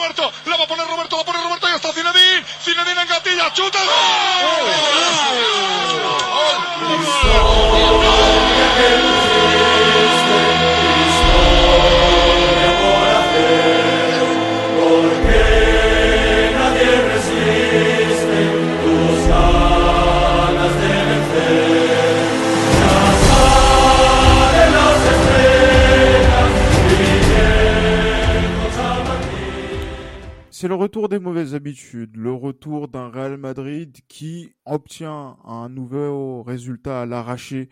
Roberto, la va a poner Roberto, la pone Roberto y está Zinedine, Zinedine en gatilla, chuta. C'est le retour des mauvaises habitudes, le retour d'un Real Madrid qui obtient un nouveau résultat à l'arraché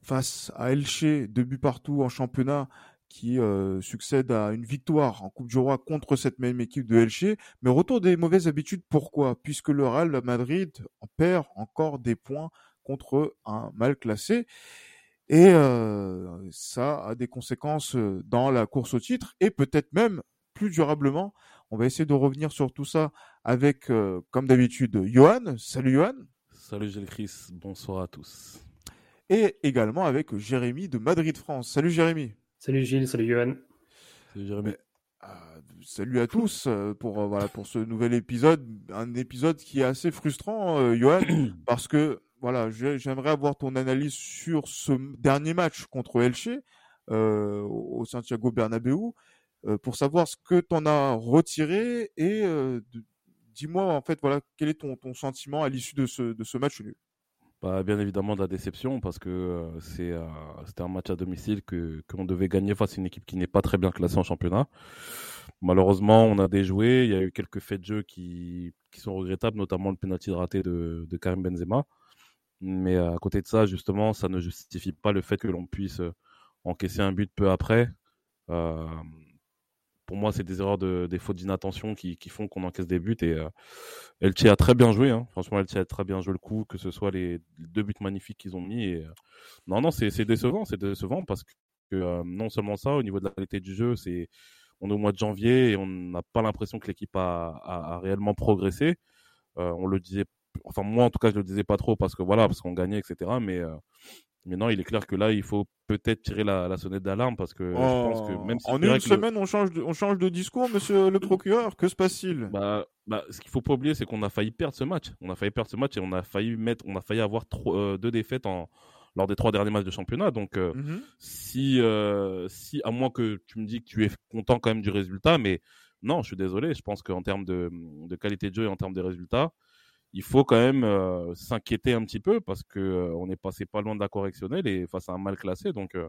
face à Elche, deux buts partout en championnat, qui euh, succède à une victoire en Coupe du Roi contre cette même équipe de Elche. Mais retour des mauvaises habitudes, pourquoi? Puisque le Real Madrid perd encore des points contre un mal classé. Et euh, ça a des conséquences dans la course au titre et peut-être même plus durablement on va essayer de revenir sur tout ça avec, euh, comme d'habitude, Johan. Salut Johan. Salut Gilles Chris, bonsoir à tous. Et également avec Jérémy de Madrid France. Salut Jérémy. Salut Gilles, salut Johan. Salut Jérémy. Euh, salut à tous euh, pour voilà pour ce nouvel épisode, un épisode qui est assez frustrant, Johan, parce que voilà, j'aimerais avoir ton analyse sur ce dernier match contre Elche au Santiago Bernabéu euh, pour savoir ce que tu en as retiré et euh, dis-moi en fait voilà quel est ton, sentiment à l'issue de ce, match. Bah, bien évidemment de la déception parce que euh, c'est c'était un match à domicile que qu'on devait gagner face à une équipe qui n'est pas très bien classée en championnat. Malheureusement, on a déjoué, il y a eu quelques faits de jeu qui, qui sont regrettables, notamment le penalty raté de, Karim Benzema. Mais à côté de ça, justement, ça ne justifie pas le fait que l'on puisse encaisser un but peu après. Euh, pour moi, c'est des erreurs, de, des fautes d'inattention qui, font qu'on encaisse des buts. Et euh, Elche a très bien joué. Hein. Franchement, Elche a très bien joué le coup, que ce soit les deux buts magnifiques qu'ils ont mis. Et, euh, non, non, c'est décevant. C'est décevant parce que euh, non seulement ça, au niveau de la qualité du jeu, c'est on est au mois de janvier et on n'a pas l'impression que l'équipe a, a, a, réellement progressé. Euh, on le disait, enfin moi en tout cas, je le disais pas trop parce que voilà, parce qu'on gagnait, etc. Mais euh, mais non, il est clair que là, il faut peut-être tirer la, la sonnette d'alarme parce que je pense que même si en une semaine, on change, de, on change de discours, monsieur le procureur. Que se passe-t-il? Bah, bah, ce qu'il faut pas oublier, c'est qu'on a failli perdre ce match. On a failli perdre ce match et on a failli mettre, on a failli avoir euh, deux défaites en, lors des trois derniers matchs de championnat. Donc, euh, mm -hmm. si, euh, si, à moins que tu me dis que tu es content quand même du résultat, mais non, je suis désolé. Je pense qu'en termes de, de qualité de jeu et en termes de résultats, il faut quand même euh, s'inquiéter un petit peu parce que euh, on est passé pas loin de la correctionnelle et face à un mal classé. Donc, euh,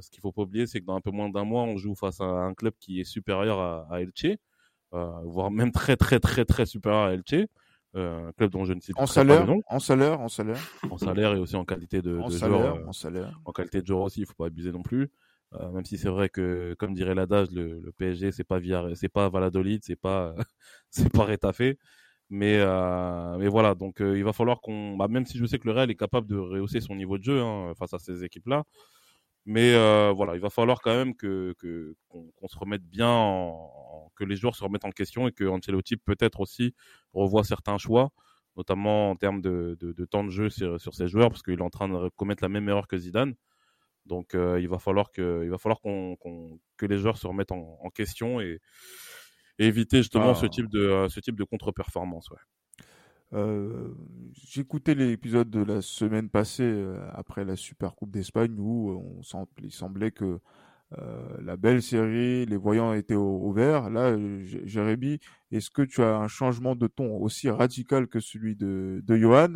ce qu'il faut pas oublier, c'est que dans un peu moins d'un mois, on joue face à un club qui est supérieur à, à Elche, voire même très très très très supérieur à Elche. un club dont je ne cite en salaire, pas en salaire, en salaire, en salaire et aussi en qualité de, en de salaire, joueur, en salaire, en qualité de joueur aussi, il faut pas abuser non plus. Euh, même si c'est vrai que, comme dirait l'adage, le, le PSG c'est pas via, c'est pas Valladolid, c'est pas, c'est pas Rétafé. Mais, euh, mais voilà, donc euh, il va falloir qu'on, bah, même si je sais que le Real est capable de rehausser son niveau de jeu hein, face à ces équipes-là, mais euh, voilà, il va falloir quand même que qu'on qu se remette bien, en, que les joueurs se remettent en question et que Ancelotti peut-être aussi revoie certains choix, notamment en termes de, de, temps de jeu sur, sur ces joueurs, parce qu'il est en train de commettre la même erreur que Zidane. Donc il va falloir que, il va falloir qu'on qu que les joueurs se remettent en, en question et et éviter justement ah. ce type de euh, ce type de contre-performance. Ouais. Euh, J'écoutais l'épisode de la semaine passée euh, après la Super Coupe d'Espagne où on semble, il semblait que euh, la belle série, les voyants étaient au, au vert. Là, Jérémy, est-ce que tu as un changement de ton aussi radical que celui de, de Johan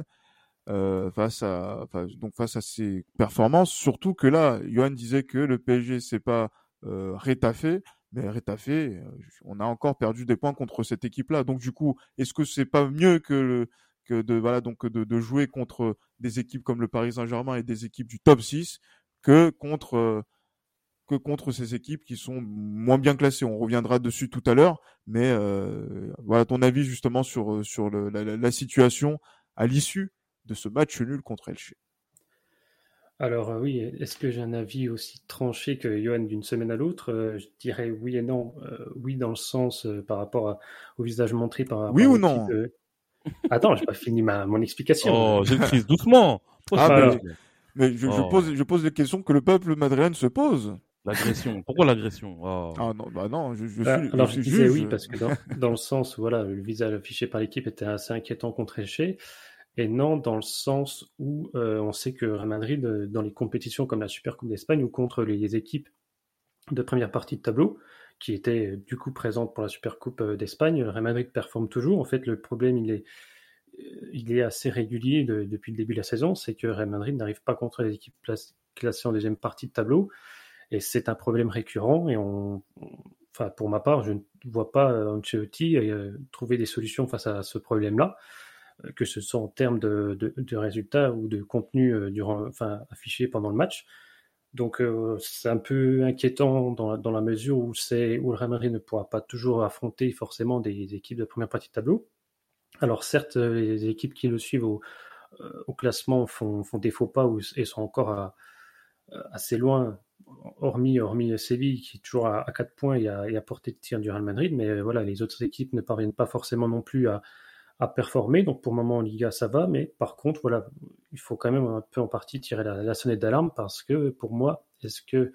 euh, face à donc face à ses performances? Surtout que là, Johan disait que le PSG c'est pas euh, rétafé, mais Rétafé, on a encore perdu des points contre cette équipe-là. Donc du coup, est-ce que c'est pas mieux que, le, que de voilà donc de, de, jouer contre des équipes comme le Paris Saint-Germain et des équipes du top 6 que contre que contre ces équipes qui sont moins bien classées? On reviendra dessus tout à l'heure, mais euh, voilà ton avis justement sur la, la, situation à l'issue de ce match nul contre Elche. Alors euh, oui, est-ce que j'ai un avis aussi tranché que Johan d'une semaine à l'autre? Euh, Je dirais oui et non. Euh, oui dans le sens euh, par rapport à, au visage montré par. Oui par ou non? Attends, j'ai pas fini ma mon explication. Oh, j'ai crise doucement. ah, mais, mais je, oh. je, pose je pose les questions que le peuple madrilène se pose. L'agression. Pourquoi l'agression? Oh. Ah non, bah non, je, je bah, suis. Alors je, disais oui parce que dans, dans, le sens où voilà, le visage affiché par l'équipe était assez inquiétant contre Eché, et non dans le sens où euh, on sait que Real Madrid, euh, dans les compétitions comme la Super Coupe d'Espagne ou contre les, équipes de première partie de tableau, qui étaient euh, du coup présentes pour la Super Coupe d'Espagne, Real Madrid performe toujours. En fait, le problème, il est, il est assez régulier depuis le début de la saison, c'est que Real Madrid n'arrive pas contre les équipes classées en deuxième partie de tableau. Et c'est un problème récurrent. Et enfin, pour ma part, je ne vois pas Ancelotti trouver des solutions face à ce problème-là que ce soit en termes de, résultats ou de contenu euh, durant, enfin, affiché pendant le match. Donc euh, c'est un peu inquiétant dans, la mesure où, où le Real Madrid ne pourra pas toujours affronter forcément des, équipes de première partie de tableau. Alors certes, les équipes qui le suivent au, euh, classement font, des faux pas et sont encore assez loin, hormis, hormis Séville qui est toujours à, 4 points et à, et à portée de tir du Real Madrid. Mais voilà, les autres équipes ne parviennent pas forcément non plus à, à performer. Donc pour le moment en Liga ça va, mais par contre voilà, il faut quand même un peu en partie tirer la, sonnette d'alarme parce que pour moi, est-ce que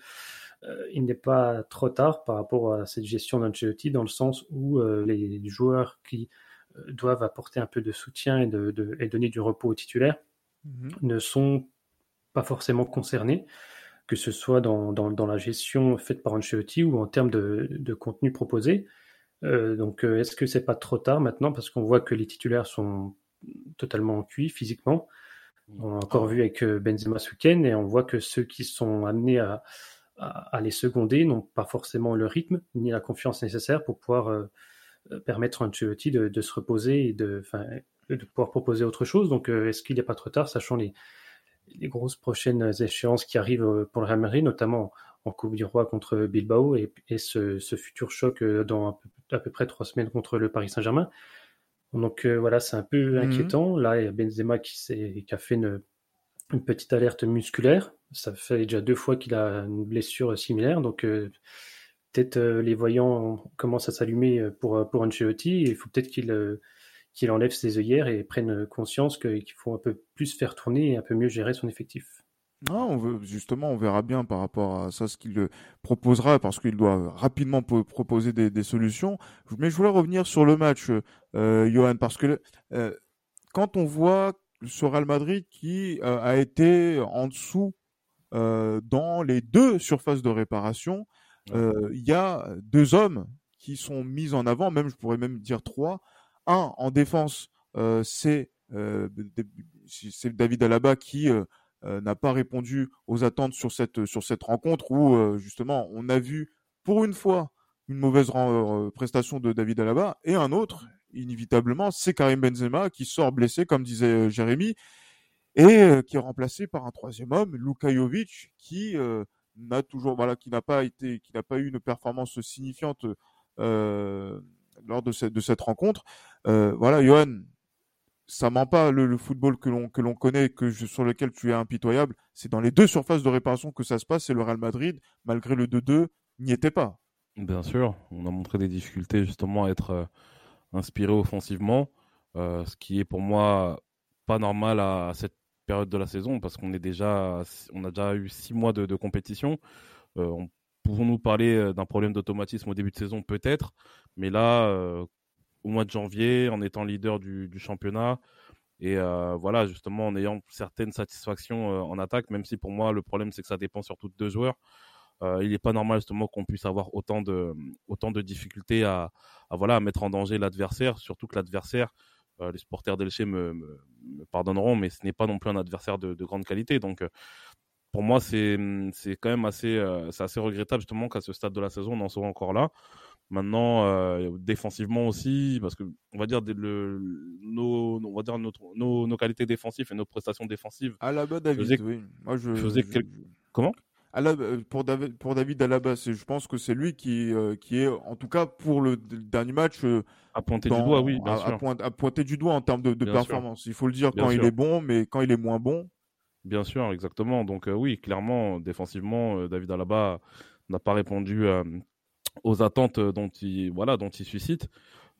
euh, il n'est pas trop tard par rapport à cette gestion d'Ancelotti dans le sens où euh, les joueurs qui euh, doivent apporter un peu de soutien et, de, et donner du repos aux titulaires mhm. ne sont pas forcément concernés, que ce soit dans, dans, dans, la gestion faite par Ancelotti ou en termes de, de contenu proposé. Euh, donc, euh, est-ce que c'est pas trop tard maintenant? Parce qu'on voit que les titulaires sont totalement cuits physiquement. On a encore vu avec euh, Benzema ce week-end et on voit que ceux qui sont amenés à, les seconder n'ont pas forcément le rythme ni la confiance nécessaire pour pouvoir permettre à Ancelotti de, de, se reposer et de, pouvoir proposer autre chose. Donc, est-ce qu'il n'est pas trop tard, sachant les, grosses prochaines échéances qui arrivent pour le Real notamment en Coupe du Roi contre Bilbao et, et ce, ce, futur choc dans un peu à peu près trois semaines contre le Paris Saint-Germain. Donc euh, voilà, c'est un peu mhm. inquiétant. Là, il y a Benzema qui, qui a fait une, petite alerte musculaire. Ça fait déjà deux fois qu'il a une blessure similaire. Donc euh, peut-être euh, les voyants commencent à s'allumer pour, pour Ancelotti. Il faut peut-être qu'il qu'il enlève ses œillères et prenne conscience qu'il faut un peu plus faire tourner et un peu mieux gérer son effectif. Ah, on veut, justement, on verra bien par rapport à ça ce qu'il proposera parce qu'il doit rapidement proposer des, solutions. Mais je voulais revenir sur le match, euh, Johan, parce que euh, quand on voit ce Real Madrid qui euh, a été en dessous euh, dans les deux surfaces de réparation, il y a deux hommes qui sont mis en avant, même je pourrais même dire trois. Un en défense, c'est c'est David Alaba qui euh, n'a pas répondu aux attentes sur cette sur cette rencontre où euh, justement on a vu pour une fois une mauvaise euh, prestation de David Alaba et un autre inévitablement c'est Karim Benzema qui sort blessé comme disait Jérémy et qui est remplacé par un troisième homme Luka qui n'a toujours voilà qui n'a pas été qui n'a pas eu une performance signifiante lors de cette de cette rencontre. Voilà Johan ça ment pas le, football que l'on que l'on connaît que sur lequel tu es impitoyable c'est dans les deux surfaces de réparation que ça se passe et le Real Madrid malgré le 2-2 n'y était pas. Bien sûr on a montré des difficultés justement à être euh, inspiré offensivement euh, ce qui est pour moi pas normal à, cette période de la saison parce qu'on est déjà on a déjà eu six mois de, compétition. Euh, pouvons-nous parler d'un problème d'automatisme au début de saison? Peut-être. Mais là au mois de janvier en étant leader du, championnat. Et euh, voilà, justement, en ayant certaines satisfactions euh, en attaque, même si pour moi, le problème, c'est que ça dépend surtout de deux joueurs. Euh, il n'est pas normal, justement, qu'on puisse avoir autant de, autant de difficultés à, voilà, à mettre en danger l'adversaire, surtout que l'adversaire, les supporters d'Elche me, me, pardonneront, mais ce n'est pas non plus un adversaire de, de grande qualité. Donc, pour moi, c'est quand même assez, assez regrettable, justement, qu'à ce stade de la saison, on en soit encore là. Maintenant, euh, défensivement aussi, parce que on va dire le, nos, on va dire notre, nos, nos, qualités défensives et nos prestations défensives. Alaba David, oui. Moi, je, faisais comment? Euh, pour David, pour David Alaba, je pense que c'est lui qui, euh, qui est, en tout cas pour le dernier match, à pointer du doigt, oui, bien à, sûr. À, pointer du doigt en termes de, de performance. Il faut le dire quand il est bon, mais quand il est moins bon. Bien sûr, exactement. Donc oui, clairement, défensivement, David Alaba n'a pas répondu aux attentes dont il, voilà, dont il suscite.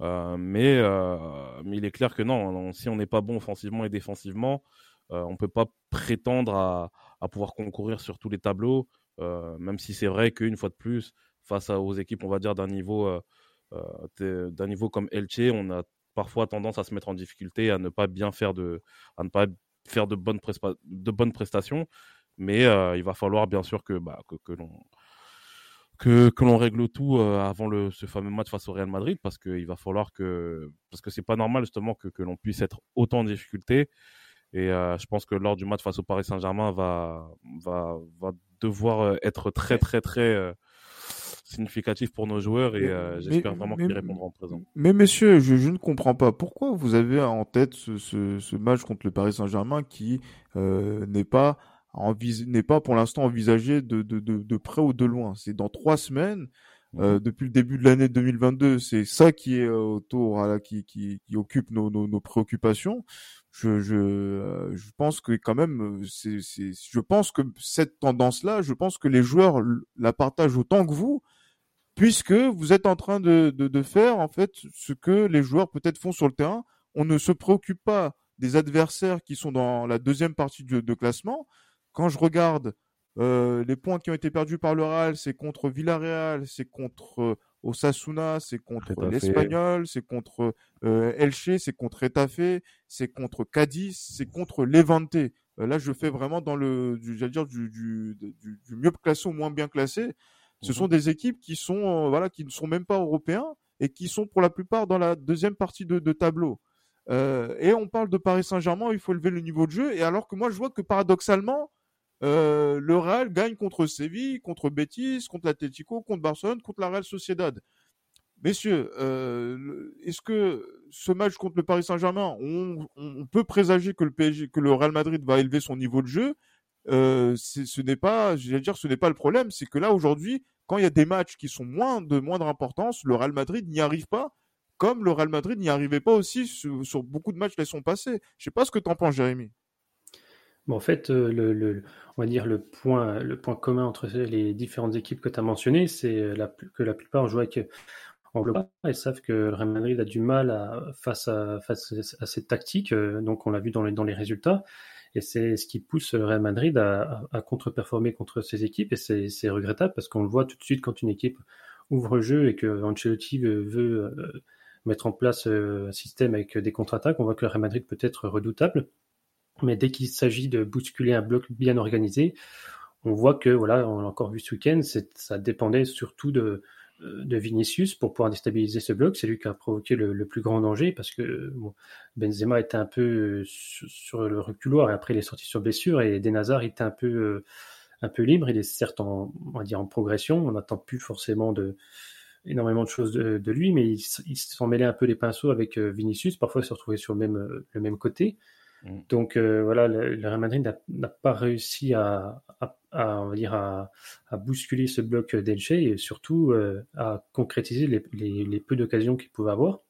Euh, mais, euh, mais il est clair que non, si on n'est pas bon offensivement et défensivement, euh, on ne peut pas prétendre à, à, pouvoir concourir sur tous les tableaux. même si c'est vrai qu'une fois de plus, face aux équipes, on va dire, d'un niveau, d'un niveau comme Elche, on a parfois tendance à se mettre en difficulté, à ne pas bien faire de, à ne pas faire de bonnes, de bonnes prestations. Mais il va falloir bien sûr que, bah, que, que l'on que, que l'on règle tout avant le, ce fameux match face au Real Madrid parce qu'il va falloir que parce que c'est pas normal justement que, que l'on puisse être autant en difficulté. Et je pense que lors du match face au Paris Saint-Germain va va va devoir être très très très significatif pour nos joueurs et j'espère vraiment qu'ils répondront présent. Mais messieurs, je, je, ne comprends pas. Pourquoi vous avez en tête ce, ce, ce match contre le Paris Saint-Germain qui euh, n'est pas n'est pas pour l'instant envisagé de, de, de, de, près ou de loin. C'est dans trois semaines, euh, depuis le début de l'année 2022. C'est ça qui est euh, autour, qui, qui, qui, occupe nos, nos, nos préoccupations. Je, je, euh, je pense que quand même, c'est, c'est, je pense que cette tendance-là, je pense que les joueurs la partagent autant que vous, puisque vous êtes en train de, de, de faire en fait ce que les joueurs peut-être font sur le terrain. On ne se préoccupe pas des adversaires qui sont dans la deuxième partie de, de classement quand je regarde euh, les points qui ont été perdus par le Real, c'est contre Villarreal, c'est contre euh, Osasuna, c'est contre l'Espagnol, c'est contre euh, Elche, c'est contre Etafé, c'est contre Cadiz, c'est contre Levante. Euh, là, je fais vraiment dans le, j'allais dire du, du, du, du, mieux classé au moins bien classé. Ce sont mhm. des équipes qui sont, voilà, qui ne sont même pas européens et qui sont pour la plupart dans la deuxième partie de, de tableau. et on parle de Paris Saint-Germain, il faut élever le niveau de jeu. Et alors que moi, je vois que paradoxalement, euh, le Real gagne contre Séville, contre Betis, contre l'Atlético, contre Barcelone, contre la Real Sociedad. Messieurs, euh, est-ce que ce match contre le Paris Saint-Germain, on, peut présager que le Real Madrid va élever son niveau de jeu? Euh, Ce n'est pas, j'allais dire, ce n'est pas le problème. C'est que là aujourd'hui, quand il y a des matchs qui sont moins de moindre importance, le Real Madrid n'y arrive pas, comme le Real Madrid n'y arrivait pas aussi sur, beaucoup de matchs qui sont passés. Je sais pas ce que tu en penses, Jérémy en fait, euh, le, on va dire le point, le point commun entre les différentes équipes que tu as mentionnées, c'est euh, que la plupart jouent avec en global et savent que le Real Madrid a du mal face, à, cette tactique. Euh, donc, on l'a vu dans les, résultats. Et c'est ce qui pousse le Real Madrid à, contre-performer contre ces équipes. Et c'est regrettable parce qu'on le voit tout de suite quand une équipe ouvre le jeu et que Ancelotti veut, mettre en place un système avec des contre-attaques. On voit que le Real Madrid peut être redoutable. Mais dès qu'il s'agit de bousculer un bloc bien organisé, on voit que, voilà, on l'a encore vu ce week-end, ça dépendait surtout de, euh, de Vinicius pour pouvoir déstabiliser ce bloc. C'est lui qui a provoqué le, plus grand danger parce que Benzema était un peu euh, sur, le reculoir et après il est sorti sur blessure et Denazar était un peu, euh, un peu libre. Il est certes en, on va dire en progression. On n'attend plus forcément de, énormément de choses de, lui, mais il, s'en mêlait un peu les pinceaux avec Vinicius. Parfois, il se retrouvait sur le même, le même côté. Mm. Donc euh, voilà, le, Real Madrid n'a pas réussi à, on va dire à, bousculer ce bloc d'Elche et surtout euh, à concrétiser les, peu d'occasions qu'il pouvait avoir.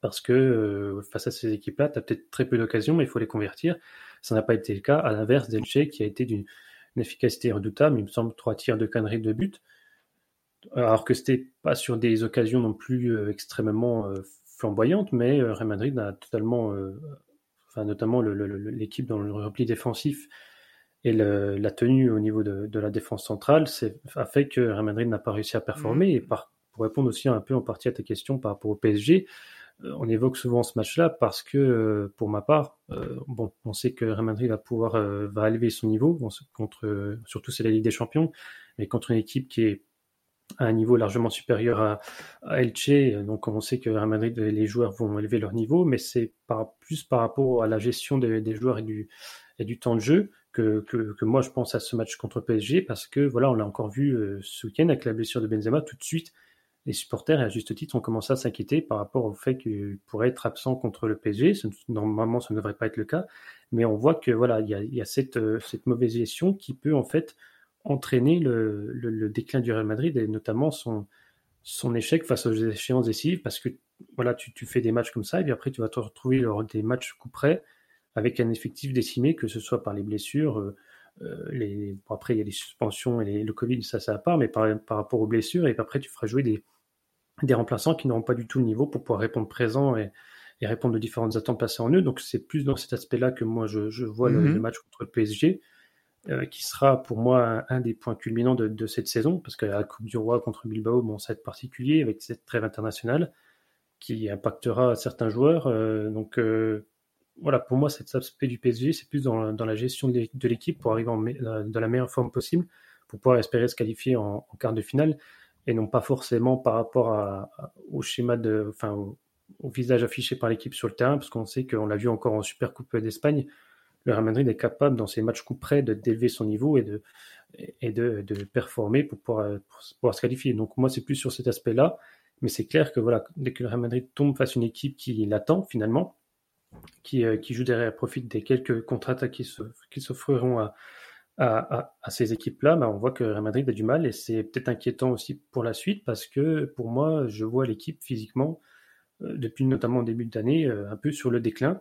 Parce que euh, face à ces équipes-là, tu as peut-être très peu d'occasions, mais il faut les convertir. Ça n'a pas été le cas, à l'inverse d'Elche qui a été d'une efficacité redoutable. Il me semble trois tirs de conneries de but. Alors que c'était pas sur des occasions non plus extrêmement flamboyantes, mais Real Madrid a totalement notamment l'équipe dans le repli défensif et la tenue au niveau de, la défense centrale, a fait que Real Madrid n'a pas réussi à performer. Mmh. Et par, pour répondre aussi un peu en partie à ta question par rapport au PSG, euh, on évoque souvent ce match-là parce que, euh, pour ma part, euh, bon, on sait que Real Madrid va pouvoir va élever son niveau contre, surtout c'est la Ligue des Champions, mais contre une équipe qui est à un niveau largement supérieur à, à, Elche. Donc on sait que Real Madrid, les joueurs vont élever leur niveau, mais c'est plus par rapport à la gestion des, joueurs et du, et du temps de jeu que, que, que, moi je pense à ce match contre PSG parce que voilà, on l'a encore vu euh, ce week-end avec la blessure de Benzema, tout de suite les supporters, et à juste titre, ont commencé à s'inquiéter par rapport au fait qu'il pourrait être absent contre le PSG. Normalement, ça ne devrait pas être le cas, mais on voit que voilà, il y a, y a cette, euh, cette mauvaise gestion qui peut en fait entraîner le, le, déclin du Real Madrid et notamment son, son échec face aux échéances décisives parce que voilà, tu, tu, fais des matchs comme ça et puis après tu vas te retrouver lors des matchs coup près avec un effectif décimé, que ce soit par les blessures, euh, euh les, bon, après il y a les suspensions et les, le Covid, ça ça à part, mais par, par rapport aux blessures et puis après tu feras jouer des, des remplaçants qui n'auront pas du tout le niveau pour pouvoir répondre présent et, et répondre aux différentes attentes passées en eux. Donc c'est plus dans cet aspect-là que moi je, je vois le, mhm. le, match contre le PSG. Qui sera pour moi un, des points culminants de, cette saison, parce que la Coupe du Roi contre Bilbao, bon, ça va être particulier avec cette trêve internationale qui impactera certains joueurs. donc voilà, pour moi, cet aspect du PSG, c'est plus dans, la gestion de l'équipe pour arriver dans la meilleure forme possible, pour pouvoir espérer se qualifier en, quart de finale, et non pas forcément par rapport au schéma enfin, au, visage affiché par l'équipe sur le terrain, parce qu'on sait qu'on l'a vu encore en Super Coupe d'Espagne, le Real Madrid est capable dans ses matchs coup près d'élever son niveau et de, et de, performer pour pouvoir, pour pouvoir, se qualifier. Donc moi, c'est plus sur cet aspect-là, mais c'est clair que voilà, dès que le Real Madrid tombe face à une équipe qui l'attend finalement, qui, euh, qui joue derrière, profite des quelques contre-attaques qui s'offriront à, à, à, ces équipes-là, bah, on voit que Real Madrid a du mal et c'est peut-être inquiétant aussi pour la suite parce que pour moi, je vois l'équipe physiquement, euh, depuis notamment début d'année, euh, un peu sur le déclin.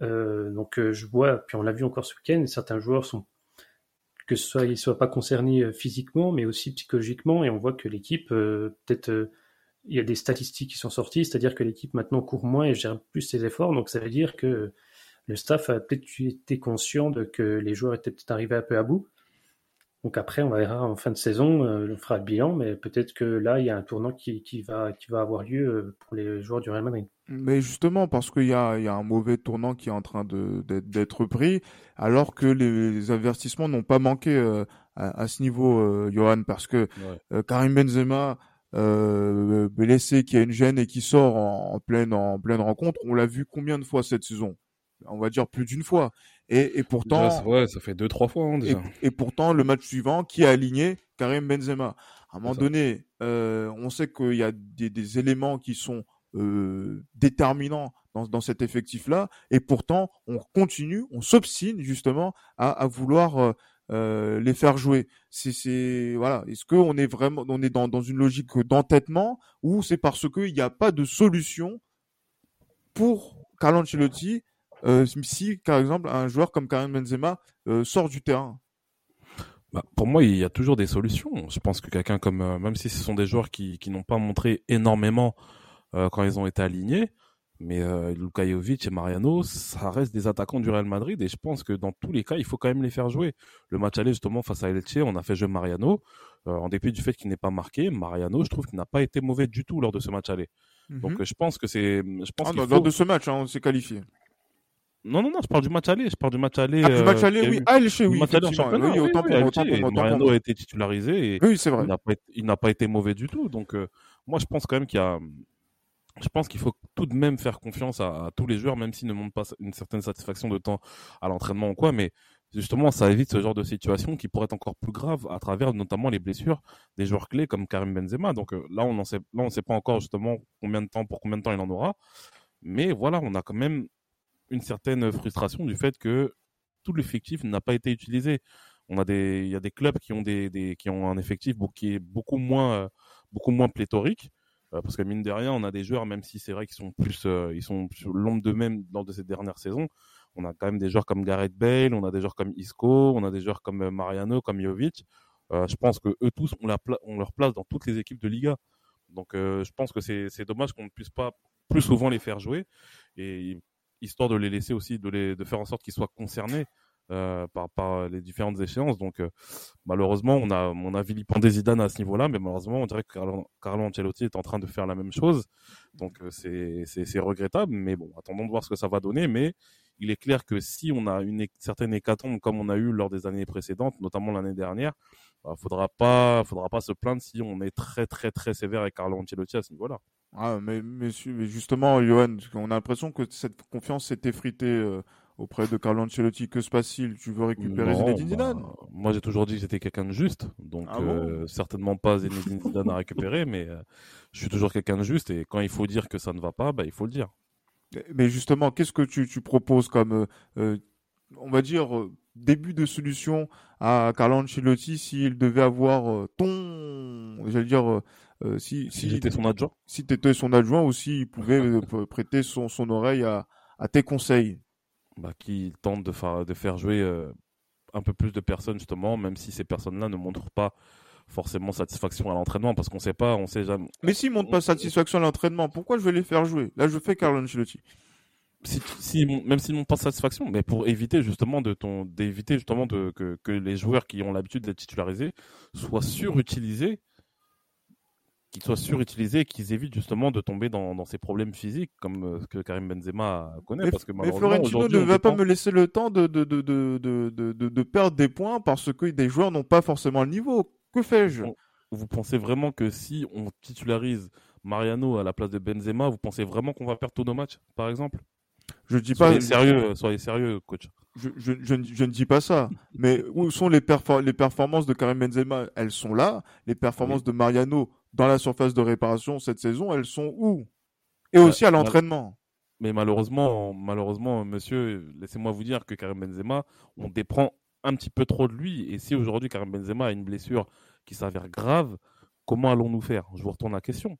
Donc je vois, puis on l'a vu encore ce week-end, certains joueurs sont que ce soit ils soient pas concernés physiquement, mais aussi psychologiquement, et on voit que l'équipe peut-être il y a des statistiques qui sont sorties, c'est-à-dire que l'équipe maintenant court moins et gère plus ses efforts. Donc ça veut dire que le staff a peut-être été conscient de que les joueurs étaient peut-être arrivés un peu à bout. Donc après, on verra en fin de saison, euh, on fera le bilan, mais peut-être que là, il y a un tournant qui, va, qui va avoir lieu euh, pour les joueurs du Real Madrid. Mais justement, parce qu'il y a, il y a un mauvais tournant qui est en train d'être pris, alors que les, avertissements n'ont pas manqué euh, à, ce niveau, Johan, parce que Karim Benzema euh, blessé qui a une gêne et qui sort en, pleine en pleine rencontre. On l'a vu combien de fois cette saison? On va dire plus d'une fois. Et, et pourtant, ouais, ça fait deux trois fois hein, déjà. Et, pourtant, le match suivant, qui a aligné Karim Benzema. À un moment donné, euh, on sait qu'il y a des, des, éléments qui sont euh, déterminants dans, dans cet effectif-là, et pourtant, on continue, on s'obstine justement à, à vouloir euh, euh, les faire jouer. C'est voilà. Est-ce qu'on est vraiment on est dans, dans une logique d'entêtement ou c'est parce qu'il n'y a pas de solution pour Carlo Ancelotti si par exemple un joueur comme Karim Benzema euh, sort du terrain. Bah, pour moi, il y a toujours des solutions. Je pense que quelqu'un comme même si ce sont des joueurs qui, qui n'ont pas montré énormément quand ils ont été alignés, mais euh, Luka Jovic et Mariano, ça reste des attaquants du Real Madrid et je pense que dans tous les cas, il faut quand même les faire jouer. Le match aller justement face à Elche, on a fait jouer Mariano. Euh, en dépit du fait qu'il n'est pas marqué, Mariano, je trouve qu'il n'a pas été mauvais du tout lors de ce match aller. Donc mhm. je pense que c'est, je pense ah, lors de ce match, hein, on s'est qualifié. Non, non, non, je parle du match aller. Je parle du match aller. Ah, du match euh, aller, oui. Ah, Elche, oui. Match aller championnat. Oui, autant pour, autant pour, Mariano a été titularisé et oui, c'est vrai. il n'a pas, été mauvais du tout. Donc, moi, je pense quand même qu'il y a, je pense qu'il faut tout de même faire confiance à, tous les joueurs, même s'ils ne montrent pas une certaine satisfaction de temps à l'entraînement ou quoi. Mais justement, ça évite ce genre de situation qui pourrait être encore plus grave à travers notamment les blessures des joueurs clés comme Karim Benzema. Donc euh, là, on ne sait, là, on sait pas encore justement combien de temps, pour combien de temps il en aura. Mais voilà, on a quand même une certaine frustration du fait que tout l'effectif n'a pas été utilisé. On a des, il y a des clubs qui ont des, des qui ont un effectif qui est beaucoup moins, euh, beaucoup moins pléthorique. Euh, parce que mine de rien, on a des joueurs, même si c'est vrai qu'ils sont plus, euh, ils sont sur l'ombre d'eux-mêmes lors de cette dernière saison. On a quand même des joueurs comme Gareth Bale, on a des joueurs comme Isco, on a des joueurs comme Mariano, comme Jovic. je pense que eux tous on leur place dans toutes les équipes de Liga. Donc je pense que c'est dommage qu'on ne puisse pas plus souvent les faire jouer et histoire de les laisser aussi, de, les, de faire en sorte qu'ils soient concernés euh, par, par les différentes échéances. Donc euh, malheureusement, on a on a vilipendé Zidane à ce niveau-là, mais malheureusement, on dirait que Carlo, Carlo, Ancelotti est en train de faire la même chose. Donc euh, c'est regrettable, mais bon, attendons de voir ce que ça va donner. Mais il est clair que si on a une certaine hécatombe comme on a eu lors des années précédentes, notamment l'année dernière, bah, faudra pas faudra pas se plaindre si on est très très très sévère avec Carlo Ancelotti à ce niveau-là. Ah, mais, mais, justement, Johan, on a l'impression que cette confiance s'est effritée auprès de Carlo Ancelotti. Que se passe-t-il? Tu veux récupérer Zinedine Zidane? bah, Moi, j'ai toujours dit que j'étais quelqu'un de juste, donc ah euh, certainement pas Zinedine Zidane à récupérer, mais euh, je suis toujours quelqu'un de juste. Et quand il faut dire que ça ne va pas, bah, il faut le dire. Mais justement, qu'est-ce que tu, tu, proposes comme, euh, on va dire, début de solution à Carlo Ancelotti s'il devait avoir ton, j'allais dire, si, si, si son adjoint, si tu étais son adjoint ou s'il pouvait prêter son, son oreille à, à tes conseils bah, qui tente de, faire, de faire jouer euh, un peu plus de personnes justement, même si ces personnes-là ne montrent pas forcément satisfaction à l'entraînement parce qu'on sait pas, on sait jamais. Mais s'ils montrent pas satisfaction à l'entraînement, pourquoi je vais les faire jouer? Là, je fais Carlo Ancelotti. si, si, même s'ils n'ont pas satisfaction, mais pour éviter justement de ton, d'éviter justement de, que, que les joueurs qui ont l'habitude d'être titularisés soient surutilisés, qu'ils soient surutilisés et qu'ils évitent justement de tomber dans, dans ces problèmes physiques comme euh, ce que Karim Benzema connaît. Mais, parce que mais Florentino ne va pas me laisser le temps de, de, de, de, de, de, de perdre des points parce que des joueurs n'ont pas forcément le niveau. Que fais-je? Vous pensez vraiment que si on titularise Mariano à la place de Benzema, vous pensez vraiment qu'on va perdre tous nos matchs, par exemple? Je dis soyez pas. Sérieux, soyez sérieux, coach. Je, je, je, je, ne dis pas ça. Mais où sont les, perfor les performances de Karim Benzema? Elles sont là. Les performances oui. de Mariano dans la surface de réparation cette saison, elles sont où? Et aussi à l'entraînement. Mais malheureusement, malheureusement, monsieur, laissez-moi vous dire que Karim Benzema, on déprend un petit peu trop de lui. Et si aujourd'hui Karim Benzema a une blessure qui s'avère grave, comment allons-nous faire? Je vous retourne la question.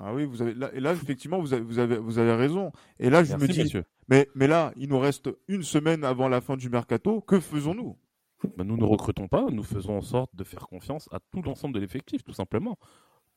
Ah oui, vous avez là, et là effectivement vous avez, vous avez vous avez raison. Et là je Merci, me dis, monsieur. mais mais là il nous reste une semaine avant la fin du mercato. Que faisons-nous? Ben, Nous ne recrutons pas. Nous faisons en sorte de faire confiance à tout l'ensemble de l'effectif, tout simplement.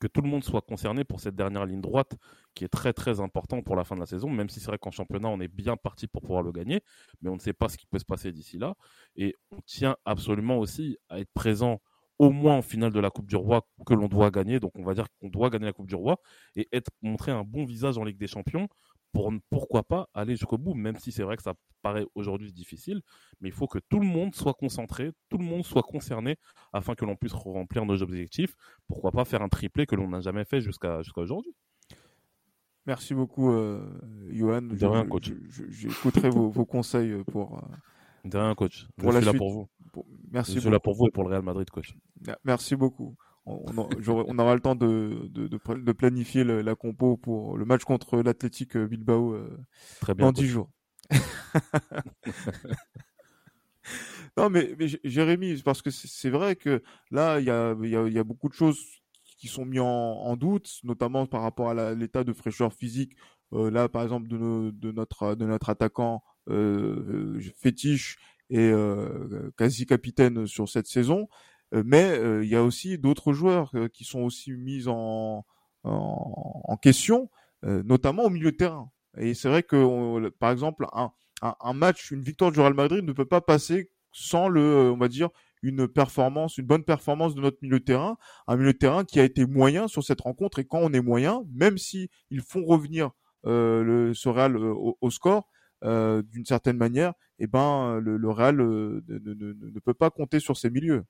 Que tout le monde soit concerné pour cette dernière ligne droite qui est très très important pour la fin de la saison. Même si c'est vrai qu'en championnat on est bien parti pour pouvoir le gagner, mais on ne sait pas ce qui peut se passer d'ici là. Et on tient absolument aussi à être présent au moins en finale de la Coupe du Roi que l'on doit gagner. Donc on va dire qu'on doit gagner la Coupe du Roi et être montrer un bon visage en Ligue des Champions pour pourquoi pas aller jusqu'au bout, même si c'est vrai que ça paraît aujourd'hui difficile, mais il faut que tout le monde soit concentré, tout le monde soit concerné afin que l'on puisse remplir nos objectifs. Pourquoi pas faire un triplé que l'on n'a jamais fait jusqu'à jusqu'à aujourd'hui. Merci beaucoup, euh, Johan. De rien, coach. J'écouterai vos, vos, conseils pour. Euh, de rien, coach. Je pour suis la là pour vous. Pour... Merci. Je suis là pour vous et pour le Real Madrid, coach. Merci beaucoup. On, aura le temps de, de, de, de planifier le, la compo pour le match contre l'Athletic Bilbao euh, Très bien, dans 10 jours. non, mais, mais Jérémy, parce que c'est vrai que là, il y a, y, a, y a beaucoup de choses qui sont mises en, en, doute, notamment par rapport à l'état de fraîcheur physique. Euh, là, par exemple, de, nos, de, notre, de notre attaquant euh, fétiche et euh, quasi capitaine sur cette saison. Mais il y a aussi d'autres joueurs qui sont aussi mis en, en, en question, notamment au milieu de terrain. Et c'est vrai que, par exemple, un, un, match, une victoire du Real Madrid ne peut pas passer sans le, on va dire, une performance, une bonne performance de notre milieu de terrain, un milieu de terrain qui a été moyen sur cette rencontre. Et quand on est moyen, même si ils font revenir euh, le, ce Real euh, au, au, score, euh, d'une certaine manière, eh ben le, le Real ne, ne, ne, peut pas compter sur ces milieux.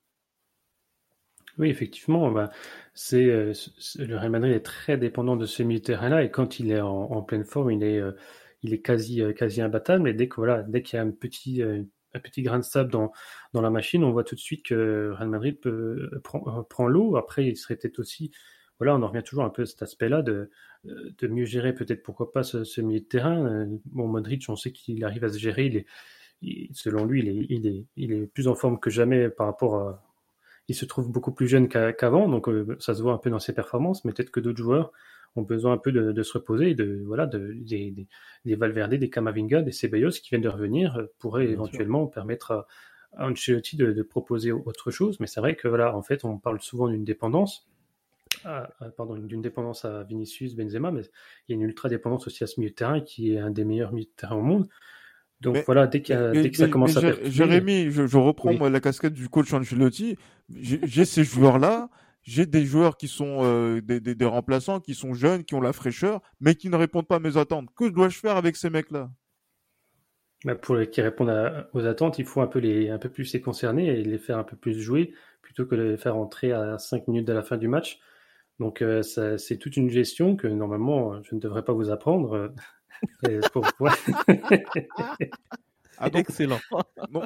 Oui, effectivement, bah, c'est euh, le Real Madrid est très dépendant de ce milieu de terrain-là et quand il est en, pleine forme, il est euh, il est quasi quasi imbattable. Mais dès que voilà, dès qu'il y a un petit un petit grain de sable dans dans la machine, on voit tout de suite que Real Madrid prend, prend l'eau. Après, il serait peut-être aussi voilà, on en revient toujours un peu à cet aspect-là de, de mieux gérer peut-être pourquoi pas ce, milieu de terrain. Bon, Modric, on sait qu'il arrive à se gérer. Il est, selon lui, il est, il est, il est plus en forme que jamais par rapport à. Il se trouve beaucoup plus jeune qu'avant, donc euh, ça se voit un peu dans ses performances. Mais peut-être que d'autres joueurs ont besoin un peu de, de se reposer, et de voilà, de, des, des, des Valverde, des Camavinga, des Ceballos qui viennent de revenir euh, pourraient Bien éventuellement sûr. permettre à, à Ancelotti de, de proposer autre chose. Mais c'est vrai que voilà, en fait, on parle souvent d'une dépendance pardon, d'une dépendance à Vinicius, Benzema, mais il y a une ultra dépendance aussi à ce milieu de terrain qui est un des meilleurs milieux de terrain au monde. Donc mais, voilà, dès, qu mais, dès que ça commence à. Jérémy, je, je reprends oui. moi, la casquette du coach Ancelotti. J'ai ces joueurs-là, j'ai des joueurs qui sont euh, des, des, des, remplaçants, qui sont jeunes, qui ont la fraîcheur, mais qui ne répondent pas à mes attentes. Que dois-je faire avec ces mecs-là? Bah, pour qui répondent à, aux attentes, il faut un peu les un peu plus les concerner et les faire un peu plus jouer plutôt que de les faire entrer à 5 minutes de la fin du match. Donc euh, c'est toute une gestion que normalement je ne devrais pas vous apprendre. Euh, ah, donc, Excellent. Donc,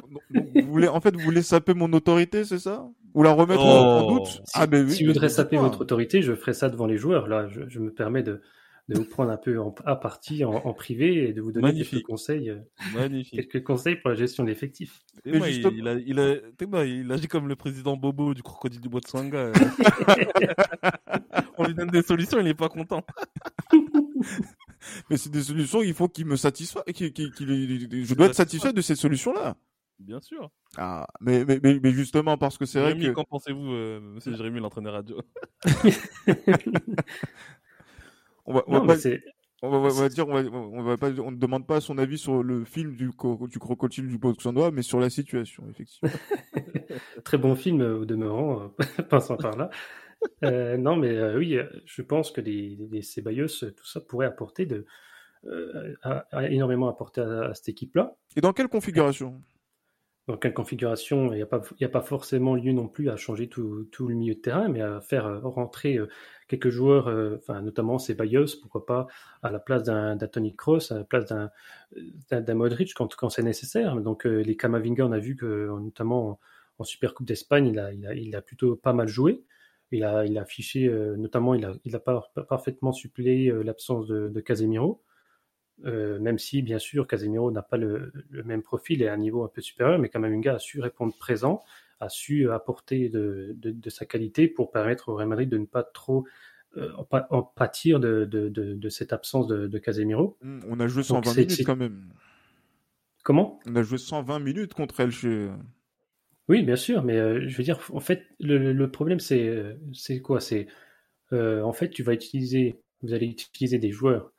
vous voulez, en fait, vous voulez saper mon autorité, c'est ça? Ou la remettre oh. en doute? Si, ah, ben oui, si vous voudrez saper votre autorité, je ferai ça devant les joueurs. Là, je, je me permets de, de vous prendre un peu en, à partie en, en, privé et de vous donner Magnifique. quelques conseils, euh, Magnifique. quelques conseils pour la gestion de l'effectif. Il, il, a, il, a, il agit comme le président Bobo du crocodile du bois de Sanga. On lui donne des solutions, il n'est pas content. Mais c'est des solutions, il faut qu'il me satisfasse. Qu qu qu je dois être satisfait de ces solutions-là. Bien sûr. Ah, mais, mais, mais, mais justement, parce que c'est vrai que. Qu'en pensez-vous, euh, monsieur Jérémy, l'entraîneur radio? On va, on non, va pas... on va, dire, on, va, pas, on ne demande pas son avis sur le film du, du crocodile du Boxandois, mais sur la situation, effectivement. Très bon film au demeurant, passant par là. Euh, non, mais euh, oui, je pense que les, les tout ça pourrait apporter de, euh, énormément apporter à, cette équipe-là. Et dans quelle configuration? Dans quelle configuration? Il n'y a, pas, a pas forcément lieu non plus à changer tout, tout, le milieu de terrain, mais à faire rentrer quelques joueurs, enfin notamment ces Bayos, pourquoi pas à la place d'un Tony Cross, à la place d'un Modric quand, quand c'est nécessaire. Donc les Kamavinga, on a vu que notamment en Super Coupe d'Espagne, il a, il, a, il a plutôt pas mal joué. Il a, il a affiché, euh, notamment, il a, il a parfaitement suppléé euh, l'absence de, de, Casemiro, euh, même si, bien sûr, Casemiro n'a pas le, le, même profil et un niveau un peu supérieur, mais quand même, a su répondre présent, a su apporter de, de, de, sa qualité pour permettre au Real Madrid de ne pas trop en pâtir de, de, cette absence de, Casemiro. Mmh, on a joué 120 minutes quand même. Comment? On a joué 120 minutes contre elle chez. Oui, bien sûr, mais euh, je veux dire, en fait, le, problème, c'est euh, c'est quoi? C'est euh, en fait, tu vas utiliser, vous allez utiliser des joueurs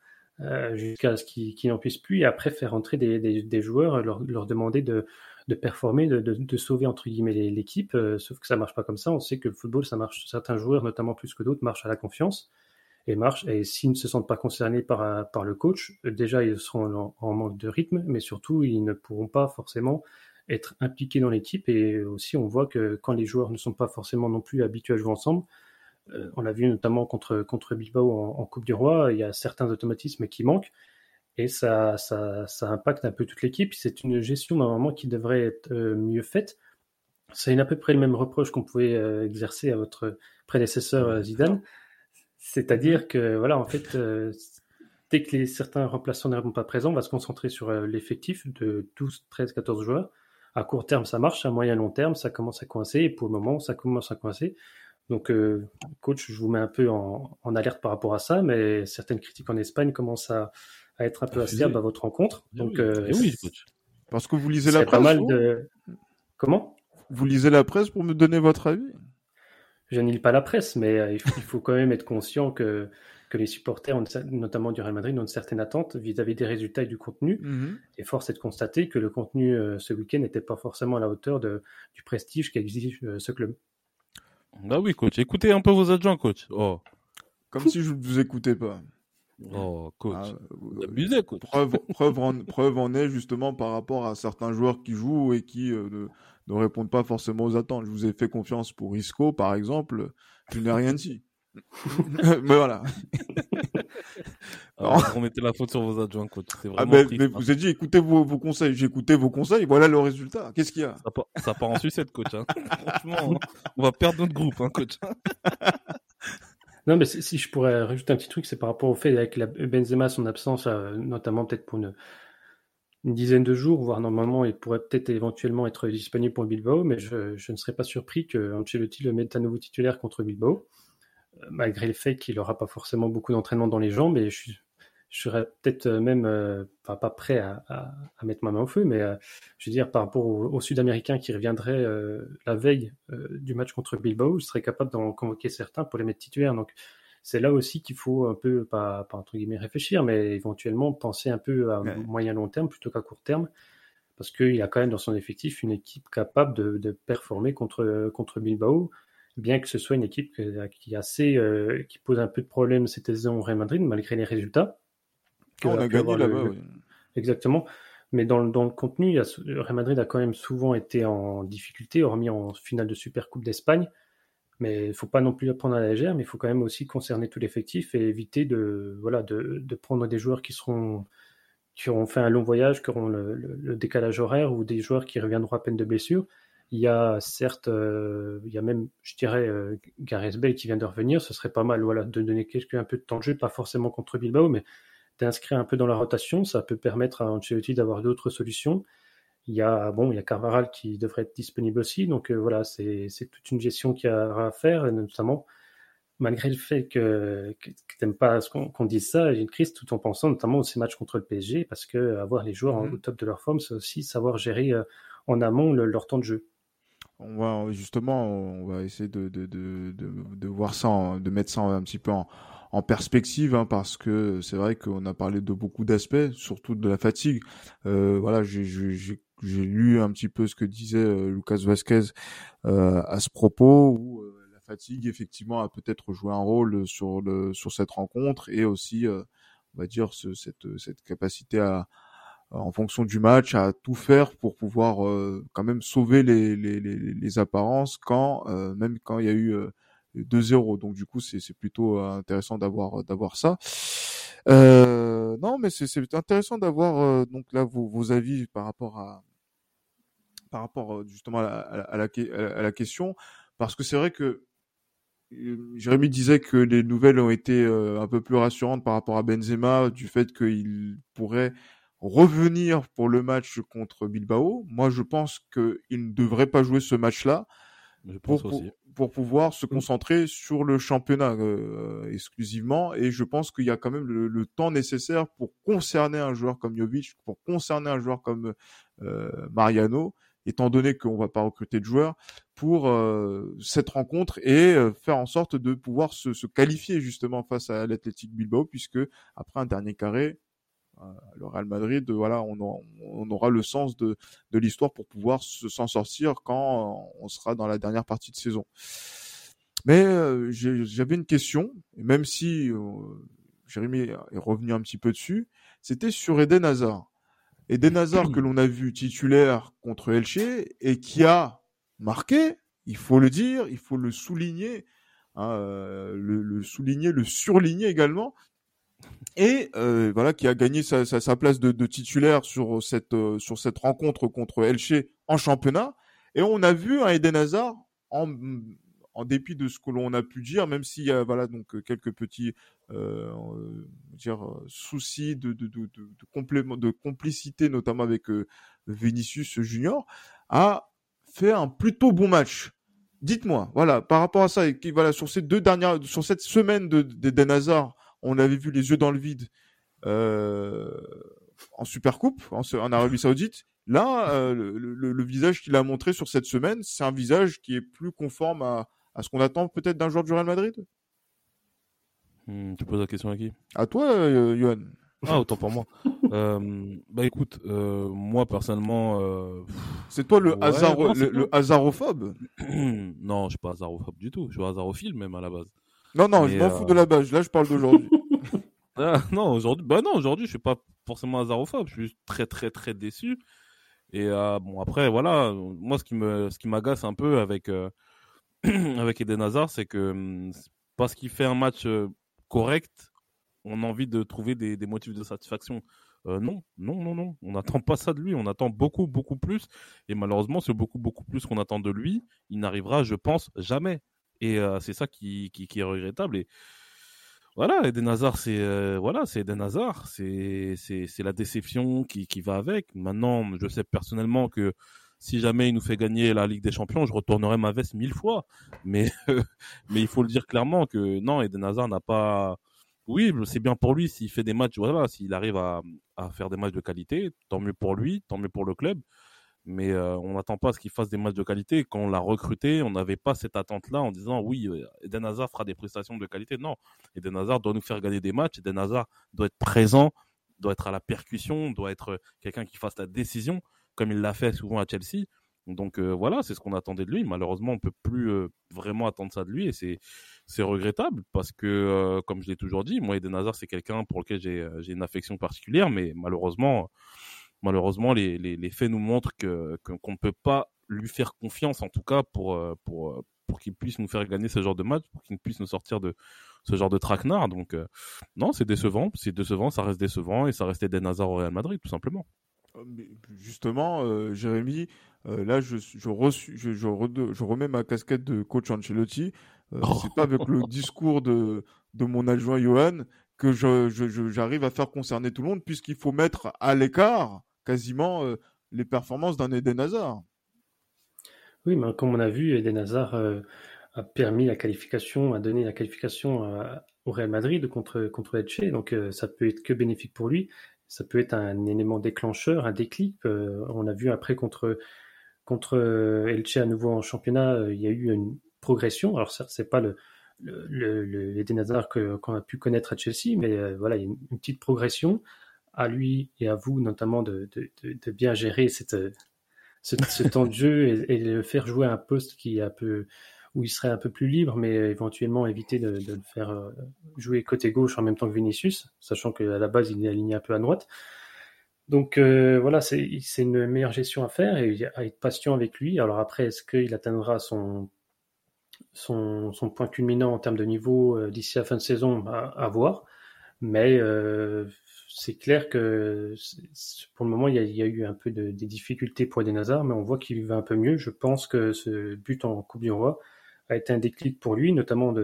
jusqu'à ce qu'ils n'en puissent plus, et après faire entrer des, joueurs, leur, demander de, performer, de, sauver entre guillemets l'équipe. sauf que ça marche pas comme ça. On sait que le football, ça marche. Certains joueurs, notamment plus que d'autres, marchent à la confiance et marchent. Et s'ils ne se sentent pas concernés par le coach, déjà ils seront en manque de rythme, mais surtout ils ne pourront pas forcément être impliqué dans l'équipe. Et aussi, on voit que quand les joueurs ne sont pas forcément non plus habitués à jouer ensemble, euh, on l'a vu notamment contre, contre Bilbao en, Coupe du Roi, il y a certains automatismes qui manquent. Et ça, ça, ça impacte un peu toute l'équipe. C'est une gestion normalement qui devrait être euh, mieux faite. C'est à peu près le même reproche qu'on pouvait euh, exercer à votre prédécesseur Zidane. C'est-à-dire que, voilà, en fait, dès que les, certains remplaçants ne sont pas présents, on va se concentrer sur l'effectif de 12, 13, 14 joueurs à court terme, ça marche. À moyen long terme, ça commence à coincer. Et pour le moment, ça commence à coincer. Donc, euh, coach, je vous mets un peu en, alerte par rapport à ça, mais certaines critiques en Espagne commencent à, être un peu acerbes à votre rencontre. Eh Donc, euh, eh oui, coach. Parce que vous lisez la presse. Pas mal de... Comment? Vous lisez la presse pour me donner votre avis? Je ne lis pas la presse, mais euh, il, faut, quand même être conscient que que les supporters, notamment du Real Madrid, ont une certaine attente vis-à-vis des résultats et du contenu. Mhm. Et force est de constater que le contenu euh, ce week-end n'était pas forcément à la hauteur de, du prestige qu'exige euh, ce club. Bah oui, coach. Écoutez un peu vos adjoints, coach. Oh. Comme si je ne vous écoutais pas. Oh, coach. Ah, abusé, coach. Preuve, preuve, en, preuve en est justement par rapport à certains joueurs qui jouent et qui euh, ne, ne, répondent pas forcément aux attentes. Je vous ai fait confiance pour Isco, par exemple. Je n'ai rien dit. mais voilà. Alors, on mettait la faute sur vos adjoints, coach. Ah mais, mais hein. vous avez dit, écoutez vos, vos conseils. J'ai écouté vos conseils. Voilà le résultat. Qu'est-ce qu'il y a? Ça part, ça part, en sucette, coach. Hein. Franchement, on va perdre notre groupe, hein, coach. non, mais si je pourrais rajouter un petit truc, c'est par rapport au fait avec la Benzema, son absence, euh, notamment peut-être pour une, une, dizaine de jours, voire normalement, il pourrait peut-être éventuellement être disponible pour Bilbao, mais je, je ne serais pas surpris que Ancelotti le mette à nouveau titulaire contre Bilbao malgré le fait qu'il n'aura pas forcément beaucoup d'entraînement dans les jambes. Et je, je serais peut-être même euh, pas, prêt à, mettre ma main au feu, mais euh, je veux dire, par rapport aux, Sud-Américains qui reviendraient euh, la veille du match contre Bilbao, je serais capable d'en convoquer certains pour les mettre titulaires. Donc, c'est là aussi qu'il faut un peu, pas, pas, entre guillemets réfléchir, mais éventuellement penser un peu à moyen long terme plutôt qu'à court terme, parce qu'il a quand même dans son effectif une équipe capable de, de performer contre, contre Bilbao bien que ce soit une équipe qui, assez, euh, qui pose un peu de problèmes cette saison au Real Madrid, malgré les résultats. on a gagné là-bas, oui. Exactement. Mais dans, dans le contenu, le Real Madrid a quand même souvent été en difficulté, hormis en finale de Super Coupe d'Espagne. Mais il ne faut pas non plus la prendre à la légère, mais il faut quand même aussi concerner tout l'effectif et éviter de, voilà, de, de, prendre des joueurs qui seront qui auront fait un long voyage, qui auront le, le décalage horaire ou des joueurs qui reviendront à peine de blessure il y a certes, euh, il y a même, je dirais, euh, Gareth Bale qui vient de revenir. Ce serait pas mal, voilà, de donner quelques, un peu de temps de jeu, pas forcément contre Bilbao, mais d'inscrire un peu dans la rotation. Ça peut permettre à Ancelotti d'avoir d'autres solutions. Il y a, bon, il y a Carvaral qui devrait être disponible aussi. Donc euh, voilà, c'est toute une gestion qu'il y a à faire, notamment malgré le fait que, que, que t'aimes pas qu'on dise ça, j'ai une crise tout en pensant notamment aux ces matchs contre le PSG, parce que avoir les joueurs mmh. au top de leur forme, c'est aussi savoir gérer en amont leur temps de jeu on va justement, on va essayer de, de, de, de, voir ça, de mettre ça un petit peu en, en perspective, hein, parce que c'est vrai qu'on a parlé de beaucoup d'aspects, surtout de la fatigue. Euh, voilà, j'ai lu un petit peu ce que disait euh, Lucas Vasquez euh, à ce propos, où euh, la fatigue effectivement a peut-être joué un rôle sur le sur cette rencontre et aussi, on va dire, ce, cette cette capacité à en fonction du match à tout faire pour pouvoir quand même sauver les, les, les, les apparences quand même quand il y a eu 2-0. Donc du coup, c'est plutôt euh, intéressant d'avoir euh, d'avoir ça. Euh, non, mais c'est intéressant d'avoir euh, donc là vos, vos, avis par rapport à par rapport justement à la, à la, à la question, parce que c'est vrai que Jérémy disait que les nouvelles ont été un peu plus rassurantes par rapport à Benzema, du fait qu'il pourrait revenir pour le match contre Bilbao. Moi, je pense qu'il ne devrait pas jouer ce match-là pour, pour, pour, pouvoir se mmh. concentrer sur le championnat euh, exclusivement. Et je pense qu'il y a quand même le, le, temps nécessaire pour concerner un joueur comme Jovic, pour concerner un joueur comme euh, Mariano, étant donné qu'on va pas recruter de joueurs pour euh, cette rencontre et euh, faire en sorte de pouvoir se, se qualifier justement face à l'Athletic Bilbao, puisque après un dernier carré, le Real Madrid, voilà, on, aura le sens de, l'histoire pour pouvoir s'en sortir quand on sera dans la dernière partie de saison. Mais euh, j'avais une question, même si euh, Jérémy est revenu un petit peu dessus, c'était sur Eden Hazard. Eden Hazard que l'on a vu titulaire contre Elche et qui a marqué, il faut le dire, il faut le souligner, hein, euh, le, souligner, le surligner également, et euh, voilà qui a gagné sa, place de, titulaire sur cette euh, sur cette rencontre contre Elche en championnat et on a vu un Eden Hazard en dépit de ce que l'on a pu dire, même s'il y a voilà donc quelques petits euh, dire soucis de complément, de complicité notamment avec euh, Vinicius Junior, a fait un plutôt bon match. Dites-moi, voilà, par rapport à ça, et voilà, sur ces deux dernières, sur cette semaine de Hazard, on avait vu les yeux dans le vide euh, en Supercoupe, en, en Arabie Saoudite. Là, euh, le, le, le, visage qu'il a montré sur cette semaine, c'est un visage qui est plus conforme à, à ce qu'on attend peut-être d'un joueur du Real Madrid? Hmm, tu poses la question à qui? À toi, euh, Johan. Ah, autant pour moi. euh, bah écoute, euh, moi personnellement. Euh... C'est toi le, ouais, hasard, le, le, hasarophobe? Non, je suis pas hasarophobe du tout. Je suis hasarophile même à la base. Non, non, Mais je m'en euh... fous de la base. Là, je parle d'aujourd'hui. ah, non, aujourd'hui, bah non, aujourd'hui, je suis pas forcément hasarophobe. Je suis très, très, très déçu. Et euh, bon, après, voilà, moi, ce qui me, ce qui m'agace un peu avec euh, avec Eden Hazard, c'est que hum, parce qu'il fait un match euh, correct, on a envie de trouver des, des motifs de satisfaction. Euh, non, non, non, non. On n'attend pas ça de lui. On attend beaucoup, beaucoup plus. Et malheureusement, ce beaucoup, beaucoup plus qu'on attend de lui, il n'arrivera, je pense, jamais. Et euh, c'est ça qui, qui, qui, est regrettable. Et voilà, Eden Hazard, c'est euh, voilà, c'est Eden Hazard, c'est c'est la déception qui qui va avec. Maintenant, je sais personnellement que si jamais il nous fait gagner la Ligue des Champions, je retournerai ma veste mille fois. Mais mais il faut le dire clairement que non, Eden Hazard n'a pas oui, c'est bien pour lui s'il fait des matchs, voilà, s'il arrive à, à, faire des matchs de qualité, tant mieux pour lui, tant mieux pour le club. Mais euh, on n'attend pas à ce qu'il fasse des matchs de qualité. Quand on l'a recruté, on n'avait pas cette attente-là en disant oui, euh, Eden Hazard fera des prestations de qualité. Non, Eden Hazard doit nous faire gagner des matchs. Eden Hazard doit être présent, doit être à la percussion, doit être quelqu'un qui fasse la décision, comme il l'a fait souvent à Chelsea. Donc euh, voilà, c'est ce qu'on attendait de lui. Malheureusement, on peut plus euh, vraiment attendre ça de lui et c'est c'est regrettable parce que euh, comme je l'ai toujours dit, moi Eden Hazard c'est quelqu'un pour lequel j'ai j'ai une affection particulière, mais malheureusement malheureusement les, les, les faits nous montrent que qu'on ne peut pas lui faire confiance en tout cas pour pour pour qu'il puisse nous faire gagner ce genre de match, pour qu'il puisse nous sortir de ce genre de traquenard. Donc non, c'est décevant, c'est décevant, ça reste décevant et ça reste Eden Hazard au Real Madrid tout simplement. Justement, euh, Jérémy, euh, là, je, je, reçu, je, je, re, je, remets ma casquette de coach Ancelotti. Euh, oh. C'est pas avec le discours de, de mon adjoint Johan que j'arrive à faire concerner tout le monde, puisqu'il faut mettre à l'écart quasiment euh, les performances d'un Eden Hazard. Oui, mais comme on a vu, Eden Hazard euh, a permis la qualification, a donné la qualification à, au Real Madrid contre, contre Elche, donc euh, ça peut être que bénéfique pour lui ça peut être un élément déclencheur, un déclic. Euh, on a vu après contre contre Elche à nouveau en championnat, euh, il y a eu une progression. Alors ça, c'est pas le le, qu'on a pu connaître à Chelsea, mais voilà, il y a une, petite progression à lui et à vous notamment de, de, de, bien gérer cette, ce, ce temps de jeu et, et, le faire jouer à un poste qui est peu où il serait un peu plus libre, mais éventuellement éviter de, le faire euh, jouer côté gauche en même temps que Vinicius, sachant qu'à la base il est aligné un peu à droite. Donc euh, voilà, c'est une meilleure gestion à faire et à être patient avec lui. Alors après, est-ce qu'il atteindra son, son, son, point culminant en termes de niveau euh, d'ici la fin de saison? À, à voir. Mais euh, c'est clair que pour le moment, il y, a, eu un peu de, des difficultés pour Eden Hazard, mais on voit qu'il va un peu mieux. Je pense que ce but en Coupe du Roi a été un déclic pour lui, notamment